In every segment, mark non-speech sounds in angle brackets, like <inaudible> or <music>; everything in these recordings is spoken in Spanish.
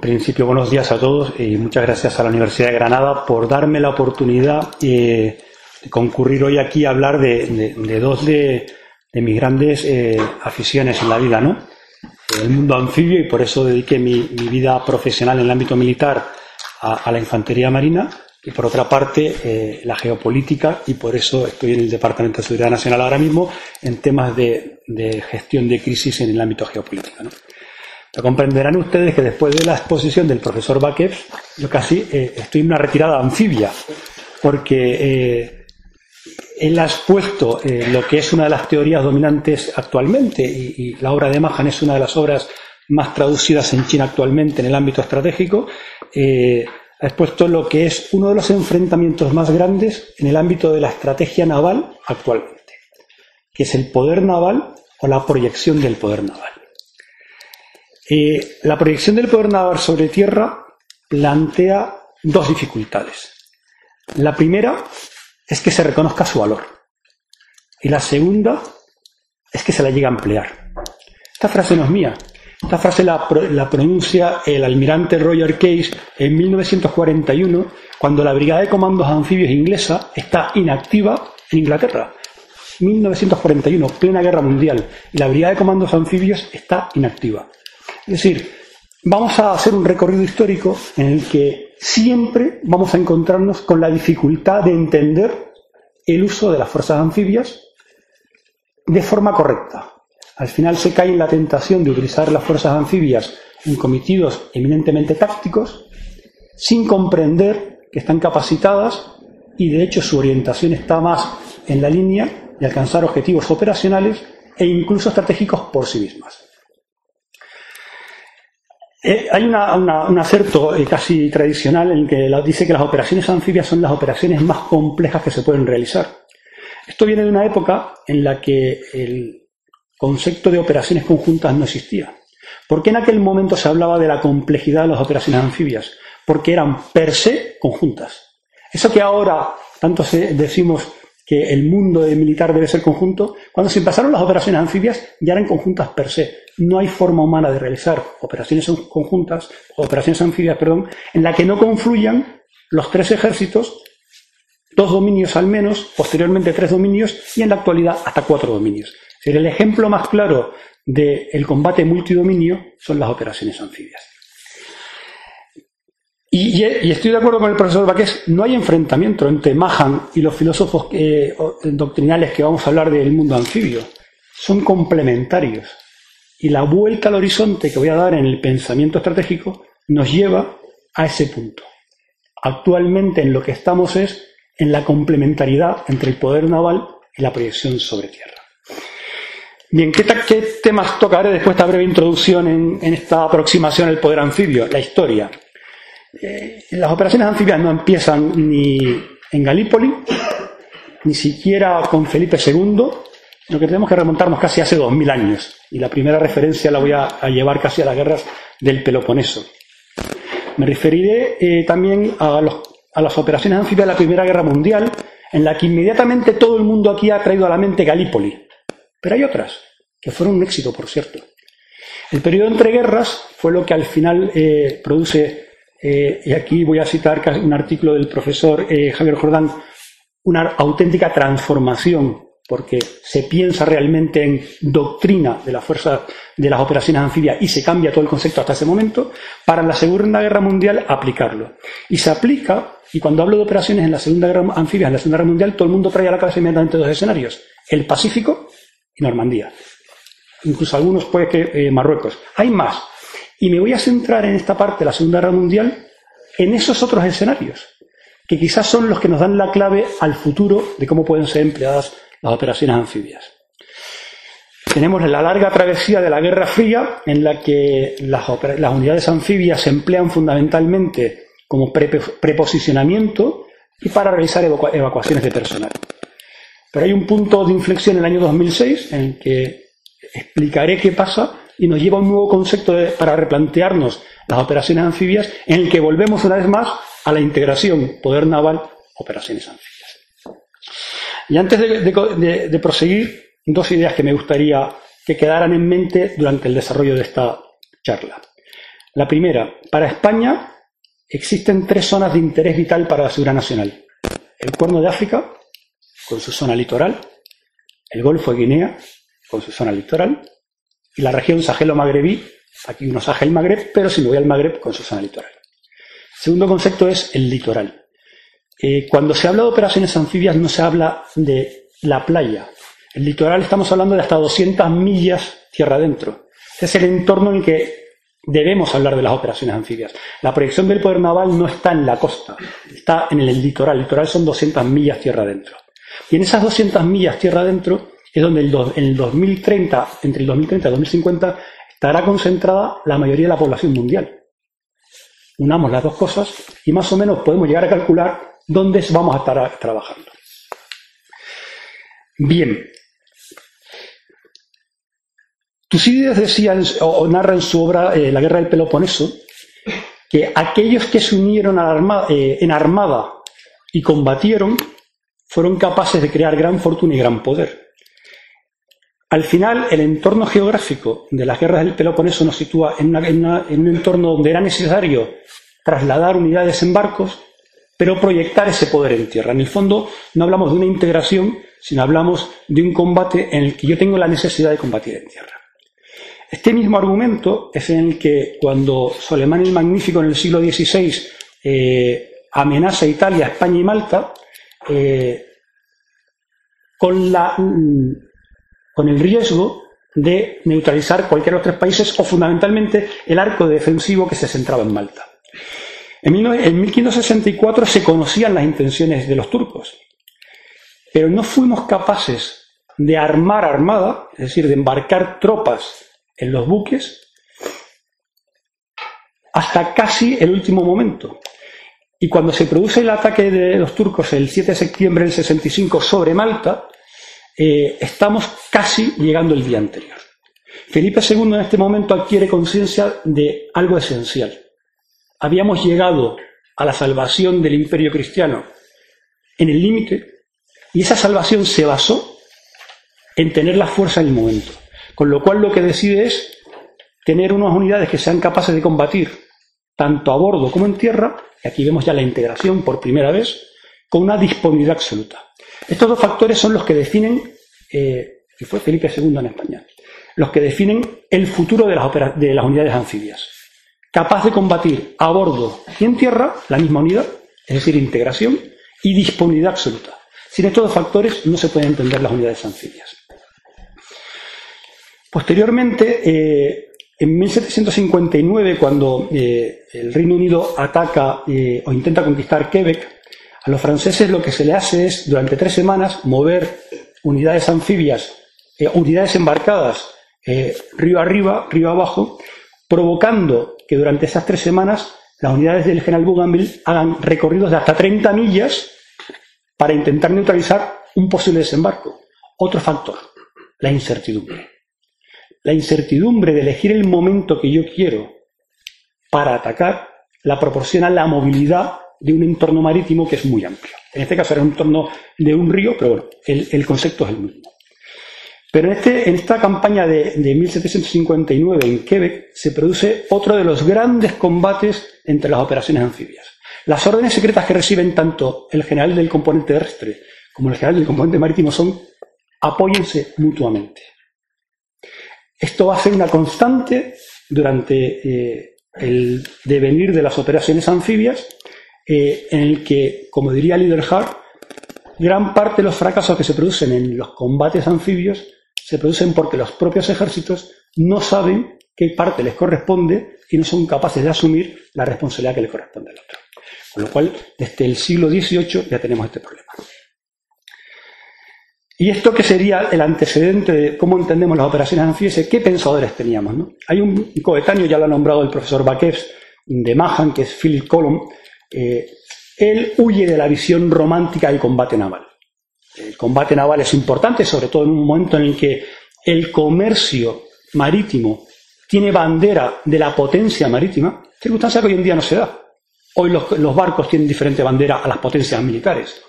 Principio, buenos días a todos y muchas gracias a la Universidad de Granada por darme la oportunidad eh, de concurrir hoy aquí a hablar de, dos de, mis grandes eh, aficiones en la vida, ¿no? El mundo anfibio y por eso dediqué mi, vida profesional en el ámbito militar a, la infantería marina y por otra parte eh, la geopolítica y por eso estoy en el Departamento de Seguridad Nacional ahora mismo en temas de, de gestión de crisis en el ámbito geopolítico. ¿no? Comprenderán ustedes que después de la exposición del profesor Baquev, yo casi eh, estoy en una retirada anfibia, porque eh, él ha expuesto eh, lo que es una de las teorías dominantes actualmente, y, la obra de Mahan es una de las obras más traducidas en China actualmente en el ámbito estratégico, ha expuesto lo que es uno de los enfrentamientos más grandes en el ámbito de la estrategia naval actualmente, que es el poder naval o la proyección del poder naval. Eh, la proyección del poder naval sobre tierra plantea dos dificultades. La primera es que se reconozca su valor. Y la segunda es que se la llegue a emplear. Esta frase no es mía. Esta frase la, pronuncia el almirante Roger Case en 1941, cuando la Brigada de Comandos Anfibios inglesa está inactiva en Inglaterra. 1941, plena guerra mundial, y la Brigada de Comandos Anfibios está inactiva. Es decir, vamos a hacer un recorrido histórico en el que siempre vamos a encontrarnos con la dificultad de entender el uso de las fuerzas anfibias de forma correcta. Al final se cae en la tentación de utilizar las fuerzas anfibias en cometidos eminentemente tácticos, sin comprender que están capacitadas y de hecho su orientación está más en la línea de alcanzar objetivos operacionales e incluso estratégicos por sí mismas. Eh, hay un acerto eh, casi tradicional en que dice que las operaciones anfibias son las operaciones más complejas que se pueden realizar. Esto viene de una época en la que el concepto de operaciones conjuntas no existía. ¿Por qué en aquel momento se hablaba de la complejidad de las operaciones anfibias? Porque eran per se conjuntas. Eso que ahora tanto decimos que el mundo militar debe ser conjunto, cuando se empezaron las operaciones anfibias ya eran conjuntas per se. No hay forma humana de realizar operaciones conjuntas, operaciones anfibias, perdón, en la que no confluyan los tres ejércitos, dos dominios al menos, posteriormente tres dominios y en la actualidad hasta cuatro dominios. el ejemplo más claro del combate multidominio son las operaciones anfibias. Y, estoy de acuerdo con el profesor Baqués, no hay enfrentamiento entre Mahan y los filósofos doctrinales que vamos a hablar del mundo anfibio. Son complementarios. Y la vuelta al horizonte que voy a dar en el pensamiento estratégico nos lleva a ese punto. Actualmente en lo que estamos es en la complementariedad entre el poder naval y la proyección sobre tierra. Bien, ¿qué, temas tocaré después de esta breve introducción en, en esta aproximación al poder anfibio? La historia. Eh, las operaciones anfibias no empiezan ni en Galípoli, ni siquiera con Felipe II, sino que tenemos que remontarnos casi hace 2.000 años. Y la primera referencia la voy a, llevar casi a las guerras del Peloponeso. Me referiré eh, también a, a las operaciones anfibias de la Primera Guerra Mundial, en la que inmediatamente todo el mundo aquí ha traído a la mente Galípoli. Pero hay otras, que fueron un éxito, por cierto. El periodo entre guerras fue lo que al final eh, produce eh, y aquí voy a citar un artículo del profesor eh, Javier Jordán, una auténtica transformación, porque se piensa realmente en doctrina de la fuerza de las operaciones anfibias y se cambia todo el concepto hasta ese momento, para en la Segunda Guerra Mundial aplicarlo. Y se aplica, y cuando hablo de operaciones en la Segunda Guerra anfibias, en la Segunda Guerra Mundial, todo el mundo trae a la cabeza inmediatamente dos escenarios, el Pacífico y Normandía. Incluso algunos puede que eh, Marruecos. Hay más, y me voy a centrar en esta parte de la Segunda Guerra Mundial en esos otros escenarios, que quizás son los que nos dan la clave al futuro de cómo pueden ser empleadas las operaciones anfibias. Tenemos la larga travesía de la Guerra Fría, en la que las, unidades anfibias se emplean fundamentalmente como preposicionamiento y para realizar evacuaciones de personal. Pero hay un punto de inflexión en el año 2006 en el que explicaré qué pasa y nos lleva a un nuevo concepto para replantearnos las operaciones anfibias en el que volvemos una vez más a la integración poder naval, operaciones anfibias. Y antes de, proseguir, dos ideas que me gustaría que quedaran en mente durante el desarrollo de esta charla. La primera, para España existen tres zonas de interés vital para la seguridad nacional. El Cuerno de África, con su zona litoral, el Golfo de Guinea, con su zona litoral, y la región Sahelo-Magrebí, aquí uno Sahel Magreb, pero si me voy al Magreb, con su zona litoral. segundo concepto es el litoral. Eh, cuando se habla de operaciones anfibias no se habla de la playa. El litoral estamos hablando de hasta 200 millas tierra adentro. Este es el entorno en el que debemos hablar de las operaciones anfibias. La proyección del poder naval no está en la costa, está en el litoral. El litoral son 200 millas tierra adentro. Y en esas 200 millas tierra adentro es donde en el 2030, entre el 2030 y 2050, estará concentrada la mayoría de la población mundial. Unamos las dos cosas y más o menos podemos llegar a calcular dónde vamos a estar trabajando. Bien. Tucídides decía o narra en su obra eh, La guerra del Peloponeso que aquellos que se unieron eh, en armada y combatieron fueron capaces de crear gran fortuna y gran poder. Al final, el entorno geográfico de las guerras del Peloponeso nos sitúa en, un entorno donde era necesario trasladar unidades en barcos, pero proyectar ese poder en tierra. En el fondo, no hablamos de una integración, sino hablamos de un combate en el que yo tengo la necesidad de combatir en tierra. Este mismo argumento es en el que cuando Solemán el Magnífico en el siglo XVI eh, amenaza a Italia, España y Malta, eh, con la con el riesgo de neutralizar cualquiera de los tres países o fundamentalmente el arco defensivo que se centraba en Malta. En 1564 se conocían las intenciones de los turcos, pero no fuimos capaces de armar armada, es decir, de embarcar tropas en los buques, hasta casi el último momento. Y cuando se produce el ataque de los turcos el 7 de septiembre del 65 sobre Malta, eh, estamos casi llegando el día anterior. Felipe II en este momento adquiere conciencia de algo esencial. Habíamos llegado a la salvación del imperio cristiano en el límite y esa salvación se basó en tener la fuerza en el momento. Con lo cual lo que decide es tener unas unidades que sean capaces de combatir tanto a bordo como en tierra, y aquí vemos ya la integración por primera vez, con una disponibilidad absoluta. Estos dos factores son los que definen, eh, fue Felipe II en España, los que definen el futuro de las, de las unidades anfibias. Capaz de combatir a bordo y en tierra la misma unidad, es decir, integración y disponibilidad absoluta. Sin estos dos factores no se pueden entender las unidades anfibias. Posteriormente, eh, en 1759, cuando eh, el Reino Unido ataca o intenta conquistar Quebec, a los franceses lo que se le hace es, durante tres semanas, mover unidades anfibias, eh, unidades embarcadas eh, río arriba, río abajo, provocando que durante esas tres semanas las unidades del general Bougainville hagan recorridos de hasta 30 millas para intentar neutralizar un posible desembarco. Otro factor, la incertidumbre. La incertidumbre de elegir el momento que yo quiero para atacar la proporciona la movilidad de un entorno marítimo que es muy amplio. En este caso era un entorno de un río, pero bueno, el, concepto es el mismo. Pero en, este, en esta campaña de, 1759 en Quebec se produce otro de los grandes combates entre las operaciones anfibias. Las órdenes secretas que reciben tanto el general del componente terrestre como el general del componente marítimo son apóyense mutuamente. Esto va a ser una constante durante eh, el devenir de las operaciones anfibias eh, en el que, como diría Hart, gran parte de los fracasos que se producen en los combates anfibios se producen porque los propios ejércitos no saben qué parte les corresponde y no son capaces de asumir la responsabilidad que les corresponde al otro. Con lo cual, desde el siglo XVIII ya tenemos este problema. Y esto que sería el antecedente de cómo entendemos las operaciones anfibias, qué pensadores teníamos. Hay un coetáneo, ya lo ha nombrado el profesor Baquets, de Mahan, que es Philip Column, eh, él huye de la visión romántica del combate naval. El combate naval es importante, sobre todo en un momento en el que el comercio marítimo tiene bandera de la potencia marítima, circunstancia que hoy en día no se da. Hoy los, barcos tienen diferente bandera a las potencias militares.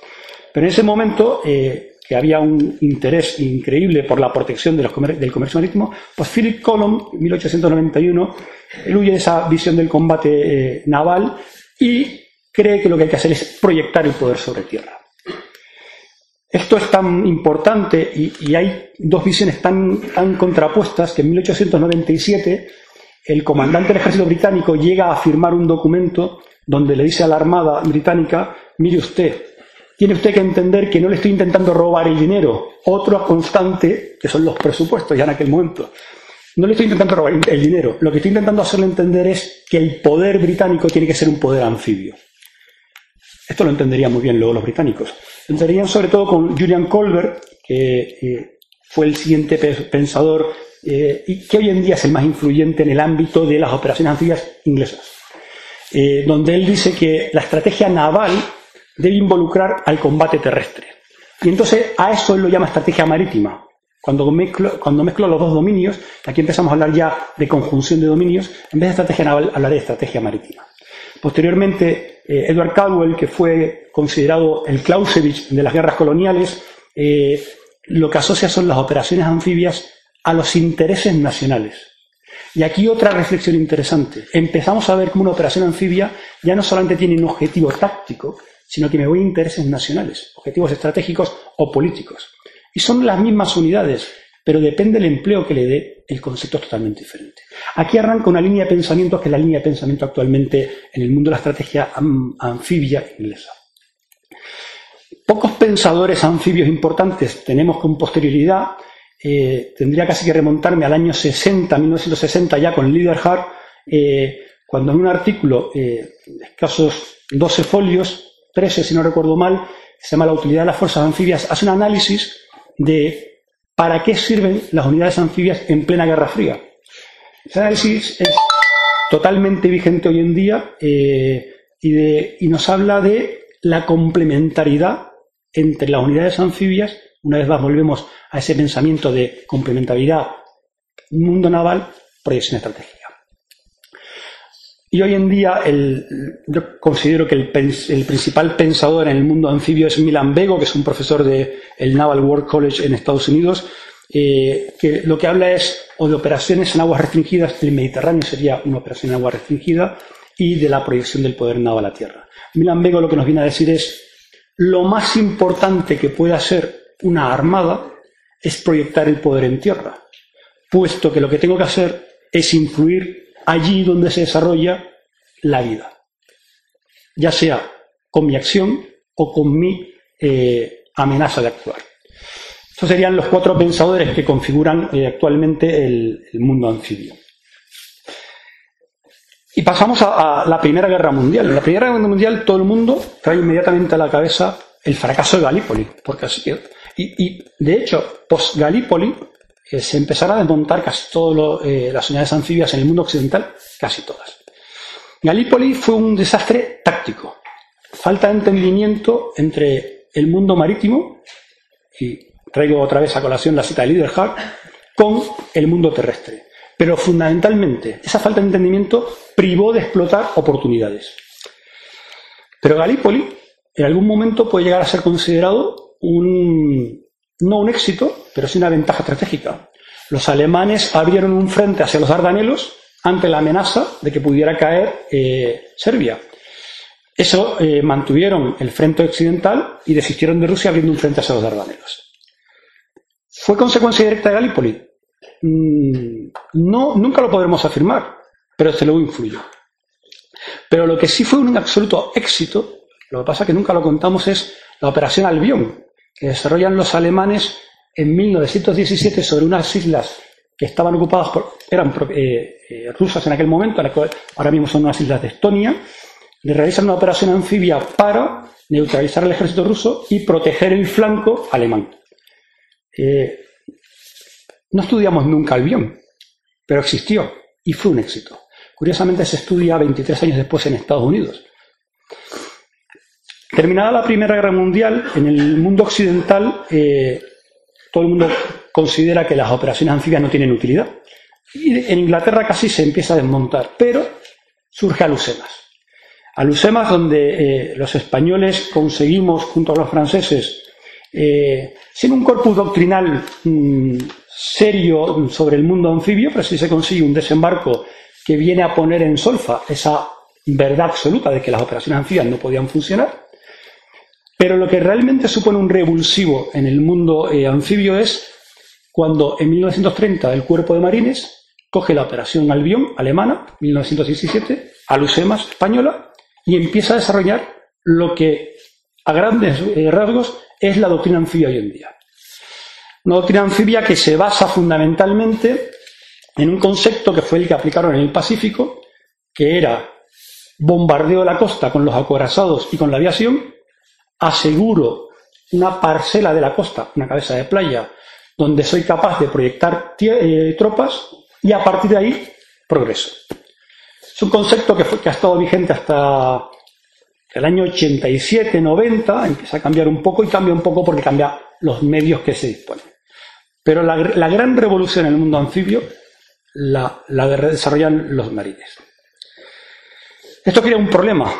Pero en ese momento, eh, que había un interés increíble por la protección del comercio marítimo, pues Philip Colom, en 1891, huye de esa visión del combate eh, naval y cree que lo que hay que hacer es proyectar el poder sobre tierra. Esto es tan importante y, hay dos visiones tan, tan, contrapuestas que en 1897 el comandante del ejército británico llega a firmar un documento donde le dice a la Armada británica, mire usted, tiene usted que entender que no le estoy intentando robar el dinero, otro constante, que son los presupuestos ya en aquel momento. No le estoy intentando robar el dinero, lo que estoy intentando hacerle entender es que el poder británico tiene que ser un poder anfibio. Esto lo entenderían muy bien luego los británicos. Lo entenderían sobre todo con Julian Colbert, que eh, fue el siguiente pensador eh, y que hoy en día es el más influyente en el ámbito de las operaciones anfibias inglesas, eh, donde él dice que la estrategia naval debe involucrar al combate terrestre. Y entonces a eso él lo llama estrategia marítima. Cuando mezclo, cuando mezclo los dos dominios, aquí empezamos a hablar ya de conjunción de dominios, en vez de estrategia naval hablaré de estrategia marítima. Posteriormente, eh, Edward Caldwell, que fue considerado el Clausewitz de las guerras coloniales, eh, lo que asocia son las operaciones anfibias a los intereses nacionales. Y aquí otra reflexión interesante. Empezamos a ver cómo una operación anfibia ya no solamente tiene un objetivo táctico, sino que me voy a intereses nacionales, objetivos estratégicos o políticos. Y son las mismas unidades, pero depende del empleo que le dé, el concepto es totalmente diferente. Aquí arranca una línea de pensamiento que es la línea de pensamiento actualmente en el mundo de la estrategia anfibia inglesa. Pocos pensadores anfibios importantes tenemos con posterioridad. Eh, tendría casi que remontarme al año 60, 1960, ya con Liederhard, eh, cuando en un artículo eh, escasos 12 folios, 13 si no recuerdo mal, se llama La utilidad de las fuerzas anfibias, hace un análisis de ¿Para qué sirven las unidades anfibias en plena Guerra Fría? Ese análisis es totalmente vigente hoy en día eh, y, nos habla de la complementariedad entre las unidades anfibias. Una vez más volvemos a ese pensamiento de complementariedad mundo naval, proyección estratégica. Y hoy en día yo considero que el, principal pensador en el mundo anfibio es Milan Bego, que es un profesor del Naval War College en Estados Unidos, eh, que lo que habla es o de operaciones en aguas restringidas, el Mediterráneo sería una operación en agua restringida, y de la proyección del poder naval a la tierra. Milan Bego lo que nos viene a decir es lo más importante que puede hacer una armada es proyectar el poder en tierra, puesto que lo que tengo que hacer es influir allí donde se desarrolla la vida, ya sea con mi acción o con mi eh, amenaza de actuar. Estos serían los cuatro pensadores que configuran eh, actualmente el, mundo anfibio. Y pasamos a, la Primera Guerra Mundial. En la Primera Guerra Mundial todo el mundo trae inmediatamente a la cabeza el fracaso de Galípoli, porque así, y, y de hecho, post Galípoli, se empezará a desmontar casi todas eh, las unidades anfibias en el mundo occidental, casi todas. Galípoli fue un desastre táctico. Falta de entendimiento entre el mundo marítimo, y traigo otra vez a colación la cita de Liederhard, con el mundo terrestre. Pero fundamentalmente, esa falta de entendimiento privó de explotar oportunidades. Pero Galípoli en algún momento puede llegar a ser considerado un, no un éxito, pero sí una ventaja estratégica. Los alemanes abrieron un frente hacia los Dardanelos ante la amenaza de que pudiera caer eh, Serbia. Eso eh, mantuvieron el frente occidental y desistieron de Rusia abriendo un frente hacia los Dardanelos. ¿Fue consecuencia directa de Galípoli? Mm, no, nunca lo podremos afirmar, pero desde luego influyó. Pero lo que sí fue un absoluto éxito, lo que pasa que nunca lo contamos, es la operación Albión, que desarrollan los alemanes en 1917 sobre unas islas que estaban ocupadas por, eran eh, eh, rusas en aquel momento, ahora mismo son unas islas de Estonia, le realizan una operación anfibia para neutralizar al ejército ruso y proteger el flanco alemán. Eh, no estudiamos nunca el avión, pero existió y fue un éxito. Curiosamente se estudia 23 años después en Estados Unidos. Terminada la Primera Guerra Mundial, en el mundo occidental todo el mundo considera que las operaciones anfibias no tienen utilidad. Y en Inglaterra casi se empieza a desmontar, pero surge Alucemas. Alucemas donde eh, los españoles conseguimos, junto a los franceses, eh, sin un corpus doctrinal mm, serio sobre el mundo anfibio, pero sí se consigue un desembarco que viene a poner en solfa esa verdad absoluta de que las operaciones anfibias no podían funcionar. Pero lo que realmente supone un revulsivo en el mundo eh, anfibio es cuando en 1930 el cuerpo de marines coge la operación Albión alemana, 1917, Alusemas española, y empieza a desarrollar lo que a grandes eh, rasgos es la doctrina anfibia hoy en día. Una doctrina anfibia que se basa fundamentalmente en un concepto que fue el que aplicaron en el Pacífico, que era bombardeo de la costa con los acorazados y con la aviación, aseguro una parcela de la costa, una cabeza de playa, donde soy capaz de proyectar eh, tropas y a partir de ahí progreso. Es un concepto que, que ha estado vigente hasta el año 87-90, empieza a cambiar un poco y cambia un poco porque cambia los medios que se disponen. Pero la, gran revolución en el mundo anfibio la, la desarrollan los marines. Esto crea un problema.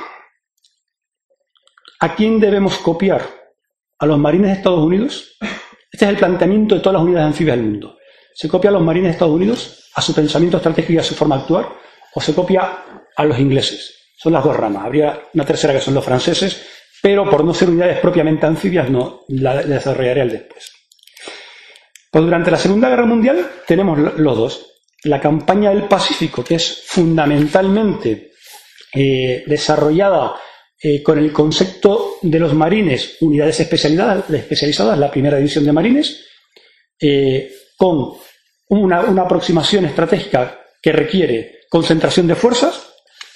¿A quién debemos copiar? ¿A los marines de Estados Unidos? Este es el planteamiento de todas las unidades anfibias del mundo. ¿Se copia a los marines de Estados Unidos, a su pensamiento estratégico y a su forma de actuar? ¿O se copia a los ingleses? Son las dos ramas. Habría una tercera que son los franceses, pero por no ser unidades propiamente anfibias, no la desarrollaré al después. Pues durante la Segunda Guerra Mundial tenemos los dos. La campaña del Pacífico, que es fundamentalmente eh, desarrollada eh, con el concepto de los marines, unidades especializadas, la primera división de marines, eh, con una, aproximación estratégica que requiere concentración de fuerzas.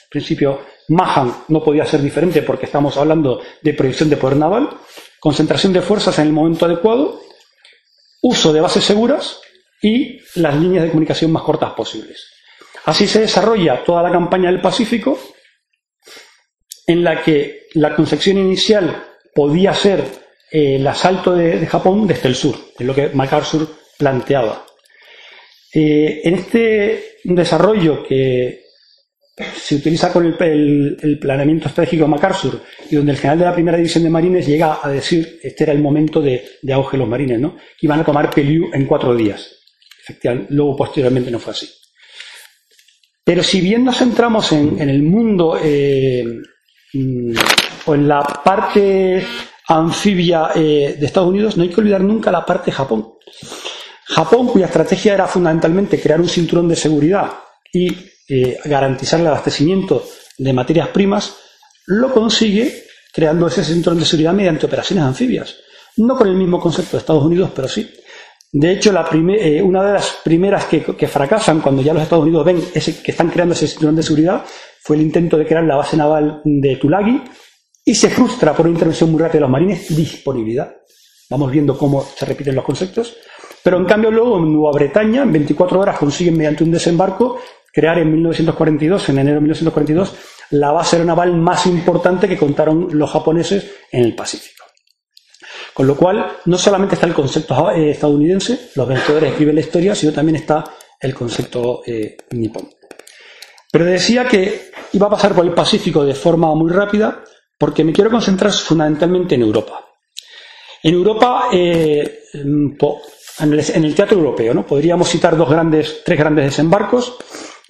En principio, Mahan no podía ser diferente porque estamos hablando de proyección de poder naval, concentración de fuerzas en el momento adecuado, uso de bases seguras y las líneas de comunicación más cortas posibles. Así se desarrolla toda la campaña del Pacífico, en la que la concepción inicial podía ser eh, el asalto de, Japón desde el sur, es lo que MacArthur planteaba. Eh, en este desarrollo que se utiliza con el, planeamiento estratégico de MacArthur y donde el general de la primera división de marines llega a decir este era el momento de, auge de los marines, ¿no? Iban a tomar Pelliu en cuatro días. Efectivamente, luego posteriormente no fue así. Pero si bien nos centramos en, el mundo eh, en la parte anfibia eh, de Estados Unidos, no hay que olvidar nunca la parte de Japón. Japón, cuya estrategia era fundamentalmente crear un cinturón de seguridad y eh, garantizar el abastecimiento de materias primas, lo consigue creando ese cinturón de seguridad mediante operaciones anfibias. No con el mismo concepto de Estados Unidos, pero sí. De hecho, la eh, una de las primeras que, fracasan cuando ya los Estados Unidos ven ese, que están creando ese cinturón de seguridad fue el intento de crear la base naval de Tulagi y se frustra por una intervención muy rápida de los marines, disponibilidad. Vamos viendo cómo se repiten los conceptos. Pero en cambio luego en Nueva Bretaña, en 24 horas, consiguen mediante un desembarco crear en 1942, en enero de 1942, la base aeronaval más importante que contaron los japoneses en el Pacífico. Con lo cual, no solamente está el concepto eh, estadounidense, los vencedores escriben la historia, sino también está el concepto eh, nipón. Pero decía que iba a pasar por el Pacífico de forma muy rápida, porque me quiero concentrar fundamentalmente en Europa. En Europa, eh, en, el, teatro europeo, ¿no? podríamos citar dos grandes, tres grandes desembarcos.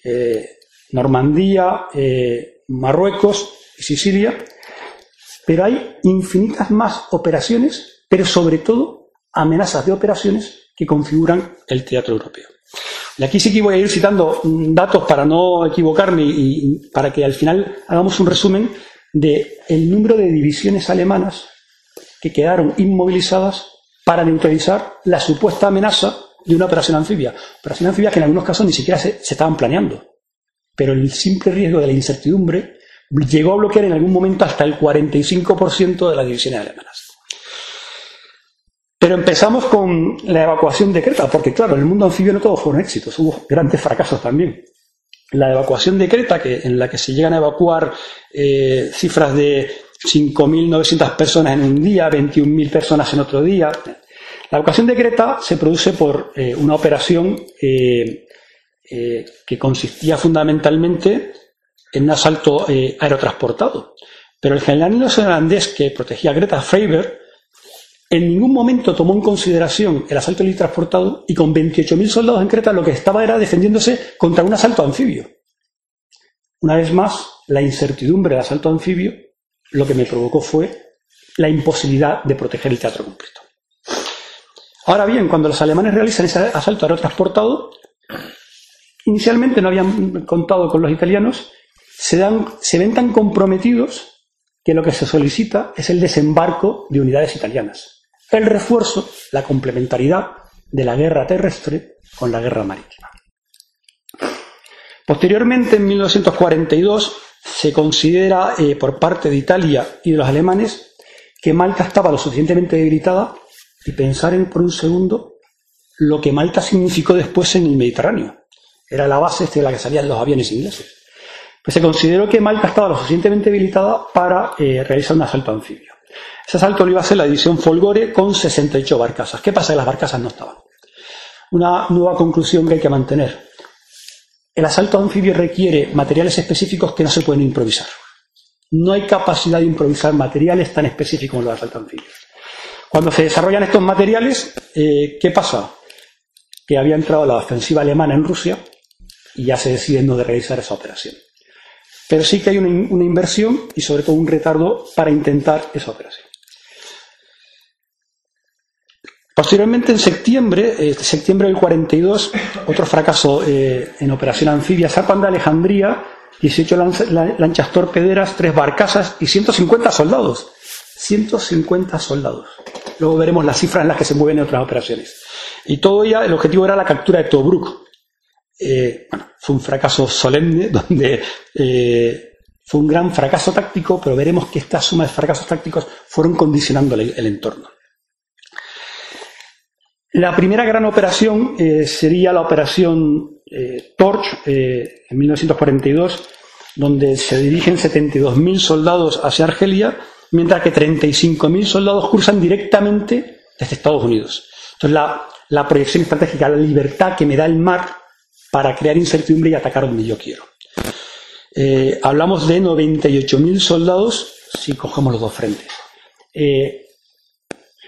Eh, Normandía, eh, Marruecos y Sicilia, pero hay infinitas más operaciones, pero sobre todo amenazas de operaciones que configuran el teatro europeo. Y aquí sí que voy a ir citando datos para no equivocarme y, para que al final hagamos un resumen de el número de divisiones alemanas que quedaron inmovilizadas para neutralizar la supuesta amenaza de una operación anfibia. Operación anfibia que en algunos casos ni siquiera se, estaban planeando. Pero el simple riesgo de la incertidumbre llegó a bloquear en algún momento hasta el 45% de las divisiones alemanas. Pero empezamos con la evacuación de Creta, porque claro, en el mundo anfibio no todos fueron éxitos, hubo grandes fracasos también. La evacuación de Creta, que, en la que se llegan a evacuar eh, cifras de 5.900 personas en un día, 21.000 personas en otro día, la evacuación de Creta se produce por eh, una operación eh, que consistía fundamentalmente en un asalto aerotransportado. Pero el general neozelandés que protegía a Greta, Faber, en ningún momento tomó en consideración el asalto transportado y con 28.000 soldados en Creta lo que estaba era defendiéndose contra un asalto anfibio. Una vez más, la incertidumbre del asalto anfibio lo que me provocó fue la imposibilidad de proteger el teatro completo. Ahora bien, cuando los alemanes realizan ese asalto transportado, inicialmente no habían contado con los italianos, se, se ven tan comprometidos que lo que se solicita es el desembarco de unidades italianas, el refuerzo, la complementariedad de la guerra terrestre con la guerra marítima. Posteriormente, en 1942, se considera eh, por parte de Italia y de los alemanes que Malta estaba lo suficientemente debilitada y pensar en por un segundo lo que Malta significó después en el Mediterráneo. Era la base de la que salían los aviones ingleses. Pues se consideró que Malta estaba lo suficientemente debilitada para eh, realizar un asalto anfibio. Ese asalto lo iba a hacer la división Folgore con 68 barcazas. ¿Qué pasa? Que las barcazas no estaban. Una nueva conclusión que hay que mantener. El asalto anfibio requiere materiales específicos que no se pueden improvisar. No hay capacidad de improvisar materiales tan específicos como los asaltos anfibios. Cuando se desarrollan estos materiales, eh, ¿qué pasa? Que había entrado la ofensiva alemana en Rusia y ya se decide no de realizar esa operación. Pero sí que hay una, inversión y sobre todo un retardo para intentar esa operación. Posteriormente, en septiembre, eh, septiembre del 42, otro fracaso eh, en operación anfibia, zarpan de Alejandría, 18 lanchas torpederas, 3 barcazas y 150 soldados. 150 soldados. Luego veremos las cifras en las que se mueven en otras operaciones. Y todo ya, el objetivo era la captura de Tobruk. Eh, bueno, fue un fracaso solemne, <laughs> donde fue un gran fracaso táctico, pero veremos que esta suma de fracasos tácticos fueron condicionando el entorno. La primera gran operación eh, sería la operación eh, Torch eh, en 1942, donde se dirigen 72.000 soldados hacia Argelia, mientras que 35.000 soldados cruzan directamente desde Estados Unidos. Entonces, la, la proyección estratégica, la libertad que me da el mar para crear incertidumbre y atacar donde yo quiero. hablamos de 98.000 soldados si cogemos los dos frentes.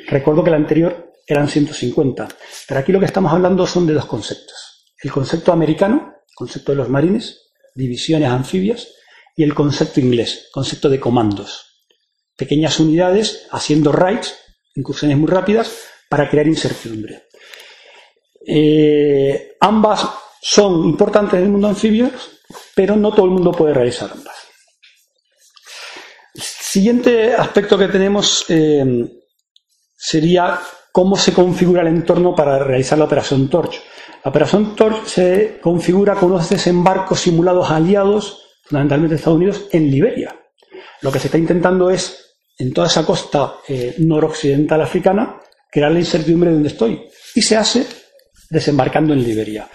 recuerdo que el anterior eran 150. Pero aquí lo que estamos hablando son de dos conceptos. El concepto americano, concepto de los marines, divisiones anfibias, y el concepto inglés, concepto de comandos. Pequeñas unidades haciendo raids, incursiones muy rápidas, para crear incertidumbre. Eh, ambas son importantes en el mundo anfibio, pero no todo el mundo puede realizar ambas. siguiente aspecto que tenemos eh, sería cómo se configura el entorno para realizar la operación Torch. La operación Torch se configura con unos desembarcos simulados aliados, fundamentalmente Estados Unidos, en Liberia. Lo que se está intentando es, en toda esa costa eh, noroccidental africana, crear la incertidumbre de donde estoy. Y se hace desembarcando en Liberia.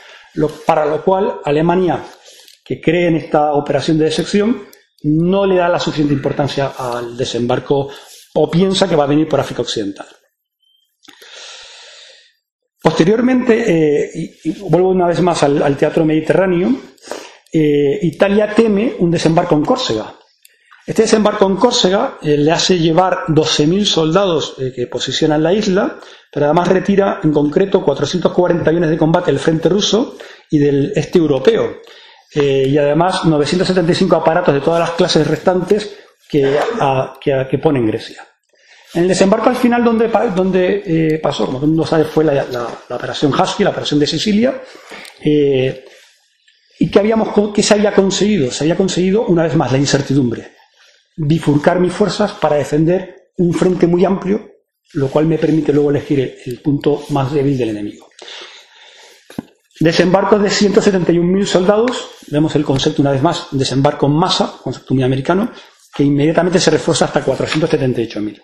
Para lo cual Alemania, que cree en esta operación de sección, no le da la suficiente importancia al desembarco o piensa que va a venir por África Occidental. Posteriormente, eh, y, vuelvo una vez más al, teatro mediterráneo, eh, Italia teme un desembarco en Córcega. Este desembarco en Córcega eh, le hace llevar 12.000 soldados que posicionan la isla, pero además retira en concreto 440 aviones de combate del frente ruso y del este europeo, y además 975 aparatos de todas las clases restantes que, que pone en Grecia. En el desembarco al final, donde, donde eh, pasó, como todo el mundo sabe, fue la, operación Husky, la operación de Sicilia. Eh, ¿Y qué, habíamos, qué se había conseguido? Se había conseguido, una vez más, la incertidumbre. Bifurcar mis fuerzas para defender un frente muy amplio, lo cual me permite luego elegir el, punto más débil del enemigo. Desembarco de 171.000 soldados, vemos el concepto una vez más, desembarco en masa, concepto muy americano, que inmediatamente se refuerza hasta 478.000.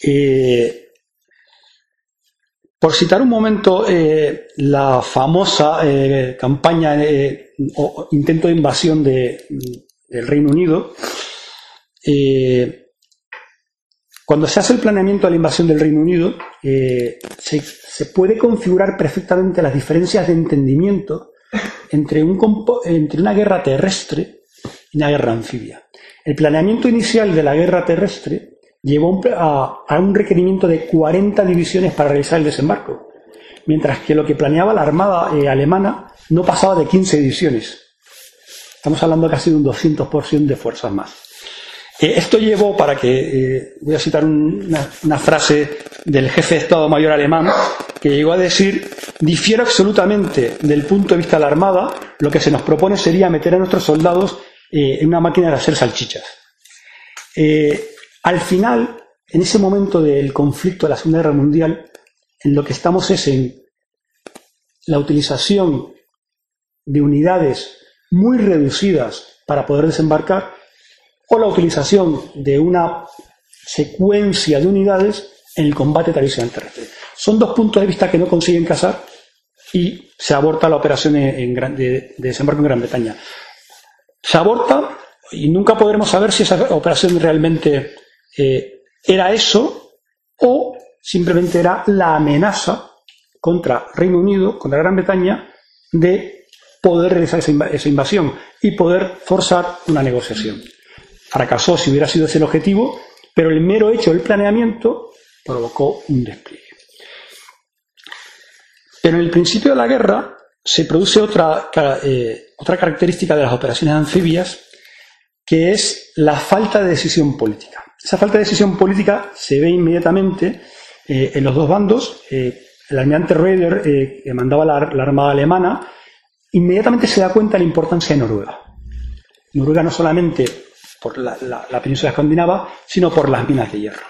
Eh, por citar un momento eh, la famosa eh, campaña o intento de invasión del Reino Unido, cuando se hace el planeamiento de la invasión del Reino Unido, se, se, puede configurar perfectamente las diferencias de entendimiento entre, un, entre una guerra terrestre y una guerra anfibia. El planeamiento inicial de la guerra terrestre llevó a, un requerimiento de 40 divisiones para realizar el desembarco, mientras que lo que planeaba la Armada eh, alemana no pasaba de 15 divisiones. Estamos hablando casi de un 200% de fuerzas más. Eh, esto llevó para que, eh, voy a citar una, frase del jefe de Estado Mayor alemán, que llegó a decir, difiero absolutamente del punto de vista de la Armada, lo que se nos propone sería meter a nuestros soldados en una máquina de hacer salchichas. Al final, en ese momento del conflicto de la Segunda Guerra Mundial, en lo que estamos es en la utilización de unidades muy reducidas para poder desembarcar o la utilización de una secuencia de unidades en el combate tradicional terrestre. Son dos puntos de vista que no consiguen casar y se aborta la operación de, desembarco en Gran Bretaña. Se aborta y nunca podremos saber si esa operación realmente eh, era eso o simplemente era la amenaza contra Reino Unido, contra Gran Bretaña, de poder realizar esa, invasión y poder forzar una negociación. Fracasó si hubiera sido ese el objetivo, pero el mero hecho del planeamiento provocó un despliegue. Pero en el principio de la guerra se produce otra, eh, otra característica de las operaciones anfibias, que es la falta de decisión política. Esa falta de decisión política se ve inmediatamente eh, en los dos bandos. Eh, el almirante eh, que mandaba la, Armada Alemana, inmediatamente se da cuenta de la importancia de Noruega. Noruega no solamente por la, península escandinava, sino por las minas de hierro.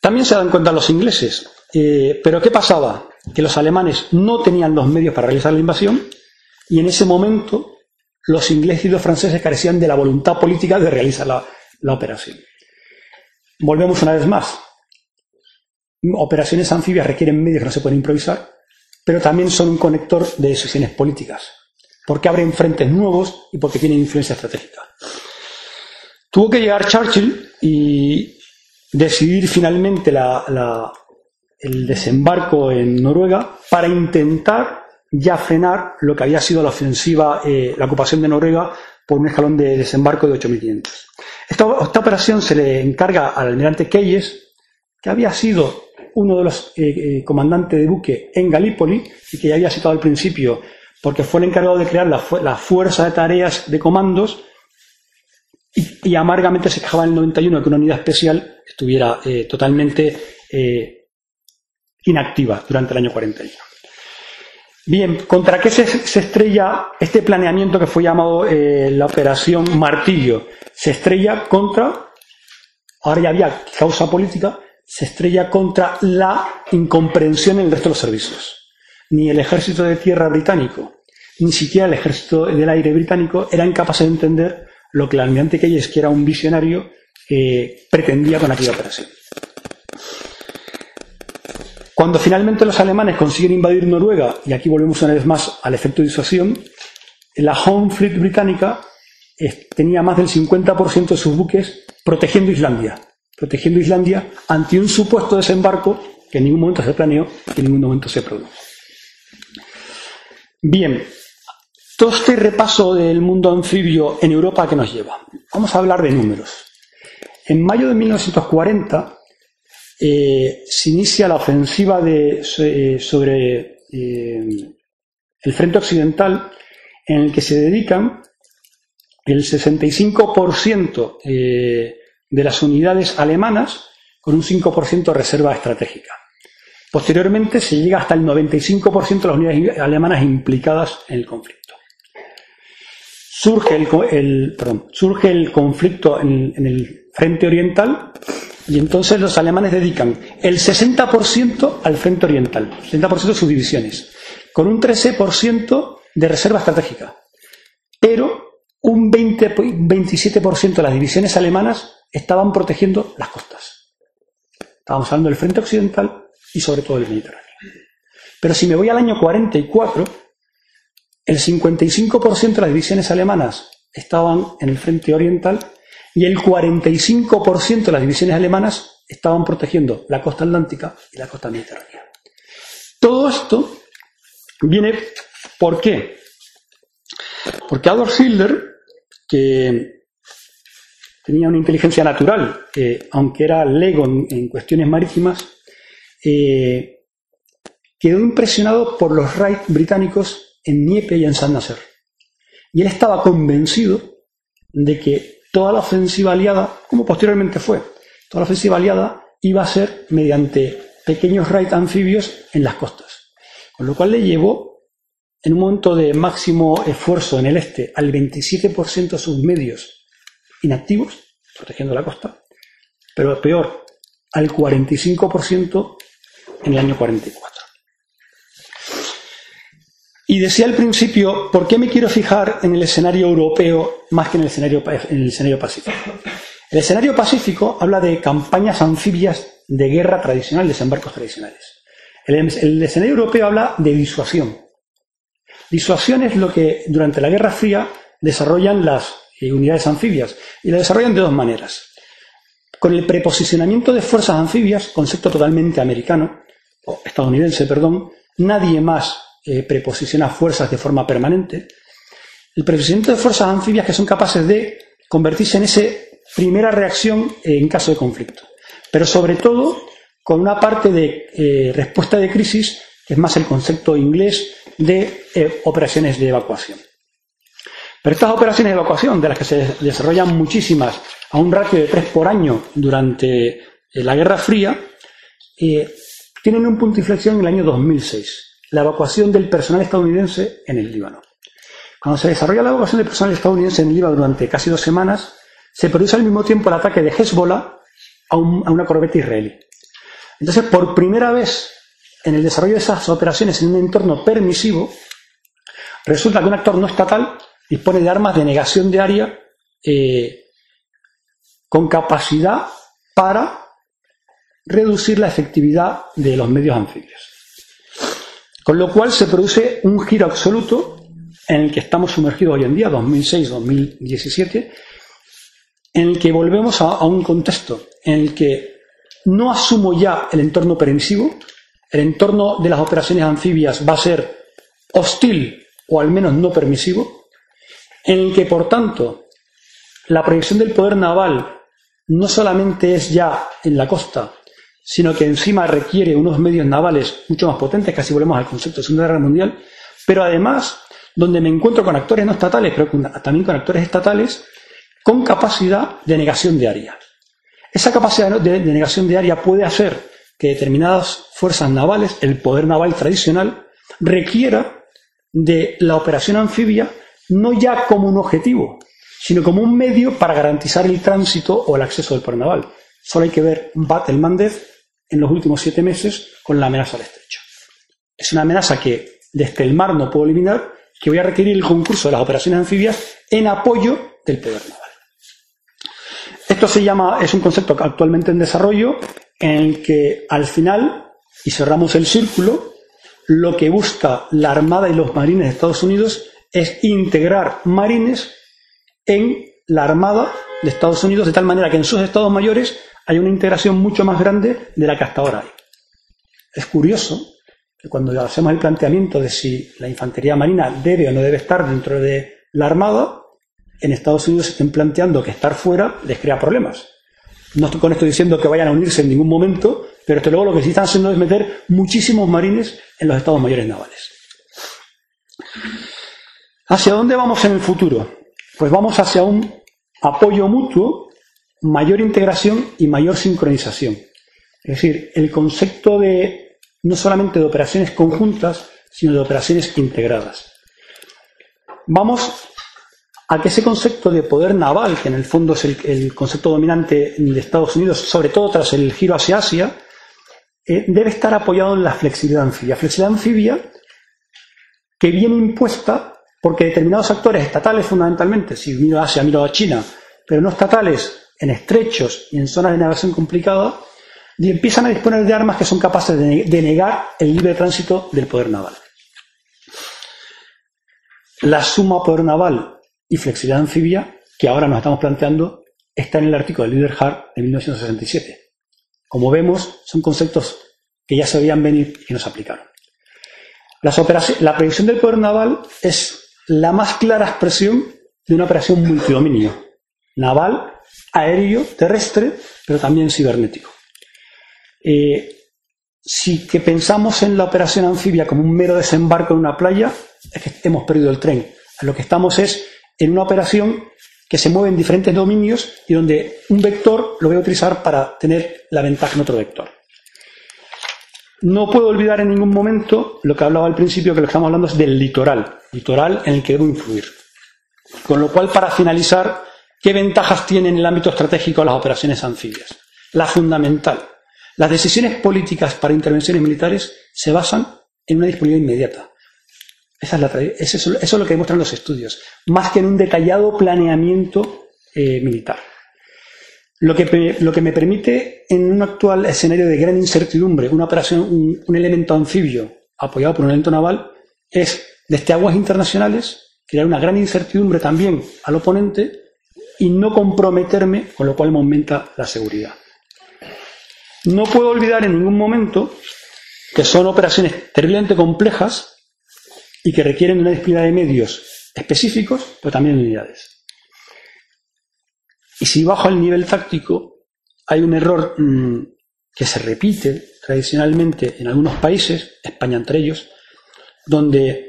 También se dan cuenta los ingleses. pero ¿qué pasaba? Que los alemanes no tenían los medios para realizar la invasión y en ese momento los ingleses y los franceses carecían de la voluntad política de realizar la, la operación. Volvemos una vez más. Operaciones anfibias requieren medios que no se pueden improvisar, pero también son un conector de decisiones políticas, porque abren frentes nuevos y porque tienen influencia estratégica. Tuvo que llegar Churchill y decidir finalmente el desembarco en Noruega para intentar ya frenar lo que había sido la ofensiva, eh, la ocupación de Noruega por un escalón de desembarco de 8.500. Esta, operación se le encarga al almirante Keyes, que había sido uno de los eh, eh, comandantes de buque en Galípoli y que ya había citado al principio, porque fue el encargado de crear la, fuerza de tareas de comandos y, amargamente se quejaba en el 91 de que una unidad especial estuviera eh, totalmente inactiva durante el año 41. Bien, ¿contra qué se, estrella este planeamiento que fue llamado la Operación Martillo? Se estrella contra, ahora ya había causa política, se estrella contra la incomprensión en el resto de los servicios. Ni el ejército de tierra británico, ni siquiera el ejército del aire británico eran capaces de entender lo que el almirante Keyes, que era un visionario, eh, pretendía con aquella operación. Cuando finalmente los alemanes consiguen invadir Noruega, y aquí volvemos una vez más al efecto de disuasión, la Home Fleet británica tenía más del 50% de sus buques protegiendo Islandia, protegiendo Islandia ante un supuesto desembarco que en ningún momento se planeó, que en ningún momento se produjo. Bien, todo este repaso del mundo anfibio en Europa que nos lleva. Vamos a hablar de números. En mayo de 1940, eh, se inicia la ofensiva de, sobre eh, el frente occidental en el que se dedican el 65% de las unidades alemanas con un 5% de reserva estratégica. Posteriormente se llega hasta el 95% de las unidades alemanas implicadas en el conflicto. Surge el, surge el conflicto en, en el frente oriental y entonces los alemanes dedican el 60% al frente oriental, 60% de sus divisiones, con un 13% de reserva estratégica. Pero un 20, 27% de las divisiones alemanas estaban protegiendo las costas. Estábamos hablando del frente occidental y sobre todo del Mediterráneo. Pero si me voy al año 44, el 55% de las divisiones alemanas estaban en el frente oriental y el 45% de las divisiones alemanas estaban protegiendo la costa atlántica y la costa mediterránea. Todo esto viene, ¿por qué? Porque Adolf Hitler, que tenía una inteligencia natural, que aunque era lego en, cuestiones marítimas, eh, quedó impresionado por los raids británicos en Niepe y en San Nasser. Y él estaba convencido de que toda la ofensiva aliada, como posteriormente fue, toda la ofensiva aliada iba a ser mediante pequeños raids anfibios en las costas. Con lo cual le llevó, en un momento de máximo esfuerzo en el este, al 27% de sus medios inactivos, protegiendo la costa, pero peor, al 45% en el año 44. Y decía al principio, ¿por qué me quiero fijar en el escenario europeo más que en el escenario, en el escenario pacífico? El escenario pacífico habla de campañas anfibias de guerra tradicional, desembarcos tradicionales. El, escenario europeo habla de disuasión. Disuasión es lo que durante la Guerra Fría desarrollan las eh, unidades anfibias y lo desarrollan de dos maneras. Con el preposicionamiento de fuerzas anfibias, concepto totalmente americano, o estadounidense, perdón, nadie más eh, preposiciona fuerzas de forma permanente. El preposicionamiento de fuerzas anfibias que son capaces de convertirse en esa primera reacción en caso de conflicto. Pero sobre todo con una parte de eh, respuesta de crisis, que es más el concepto inglés de operaciones de evacuación. Pero estas operaciones de evacuación, de las que se desarrollan muchísimas a un ratio de tres por año durante eh, la Guerra Fría, eh, tienen un punto de inflexión en el año 2006, la evacuación del personal estadounidense en el Líbano. Cuando se desarrolla la evacuación del personal estadounidense en el Líbano durante casi dos semanas, se produce al mismo tiempo el ataque de Hezbollah a, a una corbeta israelí. Entonces, por primera vez en el desarrollo de esas operaciones en un entorno permisivo, resulta que un actor no estatal dispone de armas de negación de área eh, con capacidad para reducir la efectividad de los medios anfibios. Con lo cual se produce un giro absoluto en el que estamos sumergidos hoy en día, 2006-2017, en el que volvemos a, a, un contexto en el que no asumo ya el entorno permisivo, el entorno de las operaciones anfibias va a ser hostil o al menos no permisivo, en el que, por tanto, la proyección del poder naval no solamente es ya en la costa, sino que encima requiere unos medios navales mucho más potentes, casi volvemos al concepto de Segunda Guerra Mundial, pero además donde me encuentro con actores no estatales, pero también con actores estatales, con capacidad de negación de área. Esa capacidad de, de negación de área puede hacer que determinadas fuerzas navales, el poder naval tradicional, requiera de la operación anfibia no ya como un objetivo, sino como un medio para garantizar el tránsito o el acceso del puerto naval. Solo hay que ver Battle en los últimos siete meses con la amenaza del estrecho. Es una amenaza que desde el mar no puedo eliminar, que voy a requerir el concurso de las operaciones anfibias en apoyo del poder naval. Esto se llama, es un concepto actualmente en desarrollo, en el que al final, y cerramos el círculo, lo que busca la Armada y los marines de Estados Unidos es integrar marines en la Armada de Estados Unidos de tal manera que en sus estados mayores hay una integración mucho más grande de la que hasta ahora hay. Es curioso que cuando hacemos el planteamiento de si la infantería marina debe o no debe estar dentro de la Armada, en Estados Unidos se estén planteando que estar fuera les crea problemas. No estoy con esto diciendo que vayan a unirse en ningún momento, pero desde luego lo que sí están haciendo es meter muchísimos marines en los estados mayores navales. ¿Hacia dónde vamos en el futuro? Pues vamos hacia un apoyo mutuo, mayor integración y mayor sincronización. Es decir, el concepto de no solamente de operaciones conjuntas, sino de operaciones integradas. Vamos a que ese concepto de poder naval, que en el fondo es el, concepto dominante de Estados Unidos, sobre todo tras el giro hacia Asia, eh, debe estar apoyado en la flexibilidad anfibia. Flexibilidad anfibia que viene impuesta porque determinados actores estatales fundamentalmente, si miro a Asia, miro a China, pero no estatales, en estrechos y en zonas de navegación complicada, y empiezan a disponer de armas que son capaces de negar el libre tránsito del poder naval. La suma poder naval y flexibilidad anfibia, que ahora nos estamos planteando, está en el artículo del líder de 1967. Como vemos, son conceptos que ya se veían venir y que nos aplicaron. la previsión del poder naval es la más clara expresión de una operación multidominio, naval aéreo, terrestre, pero también cibernético. Eh, si que pensamos en la operación anfibia como un mero desembarco en una playa, es que hemos perdido el tren. Lo que estamos es en una operación que se mueve en diferentes dominios y donde un vector lo voy a utilizar para tener la ventaja en otro vector. No puedo olvidar en ningún momento lo que hablaba al principio, que lo que estamos hablando es del litoral, litoral en el que debo influir. Con lo cual, para finalizar, ¿qué ventajas tienen en el ámbito estratégico las operaciones anfibias? La fundamental. Las decisiones políticas para intervenciones militares se basan en una disponibilidad inmediata. Esa es la, eso, es lo que demuestran los estudios, más que en un detallado planeamiento eh, militar. Lo que, lo que, me permite, en un actual escenario de gran incertidumbre, una operación, un, elemento anfibio apoyado por un elemento naval, es desde aguas internacionales crear una gran incertidumbre también al oponente y no comprometerme, con lo cual me aumenta la seguridad. No puedo olvidar en ningún momento que son operaciones terriblemente complejas y que requieren una disponibilidad de medios específicos, pero también de unidades. Y si bajo el nivel táctico, hay un error mm, que se repite tradicionalmente en algunos países, España entre ellos, donde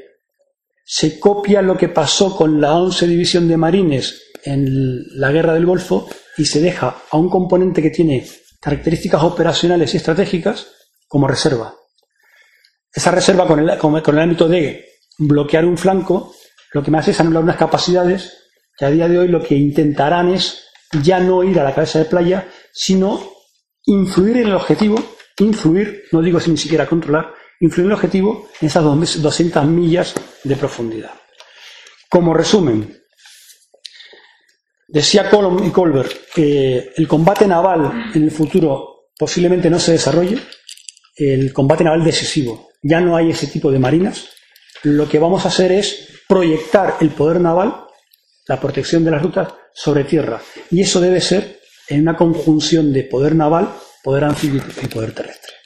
se copia lo que pasó con la 11 División de Marines en la Guerra del Golfo y se deja a un componente que tiene características operacionales y estratégicas como reserva. Esa reserva con el, con el ámbito de bloquear un flanco, lo que me hace es anular unas capacidades que a día de hoy lo que intentarán es ya no ir a la cabeza de playa, sino influir en el objetivo, influir, no digo sin ni siquiera controlar, influir en el objetivo en esas 200 millas de profundidad. Como resumen, decía Colom y Colbert que el combate naval en el futuro posiblemente no se desarrolle, el combate naval decisivo. Ya no hay ese tipo de marinas, lo que vamos a hacer es proyectar el poder naval, la protección de las rutas, sobre tierra. Y eso debe ser en una conjunción de poder naval, poder anfibio y poder terrestre.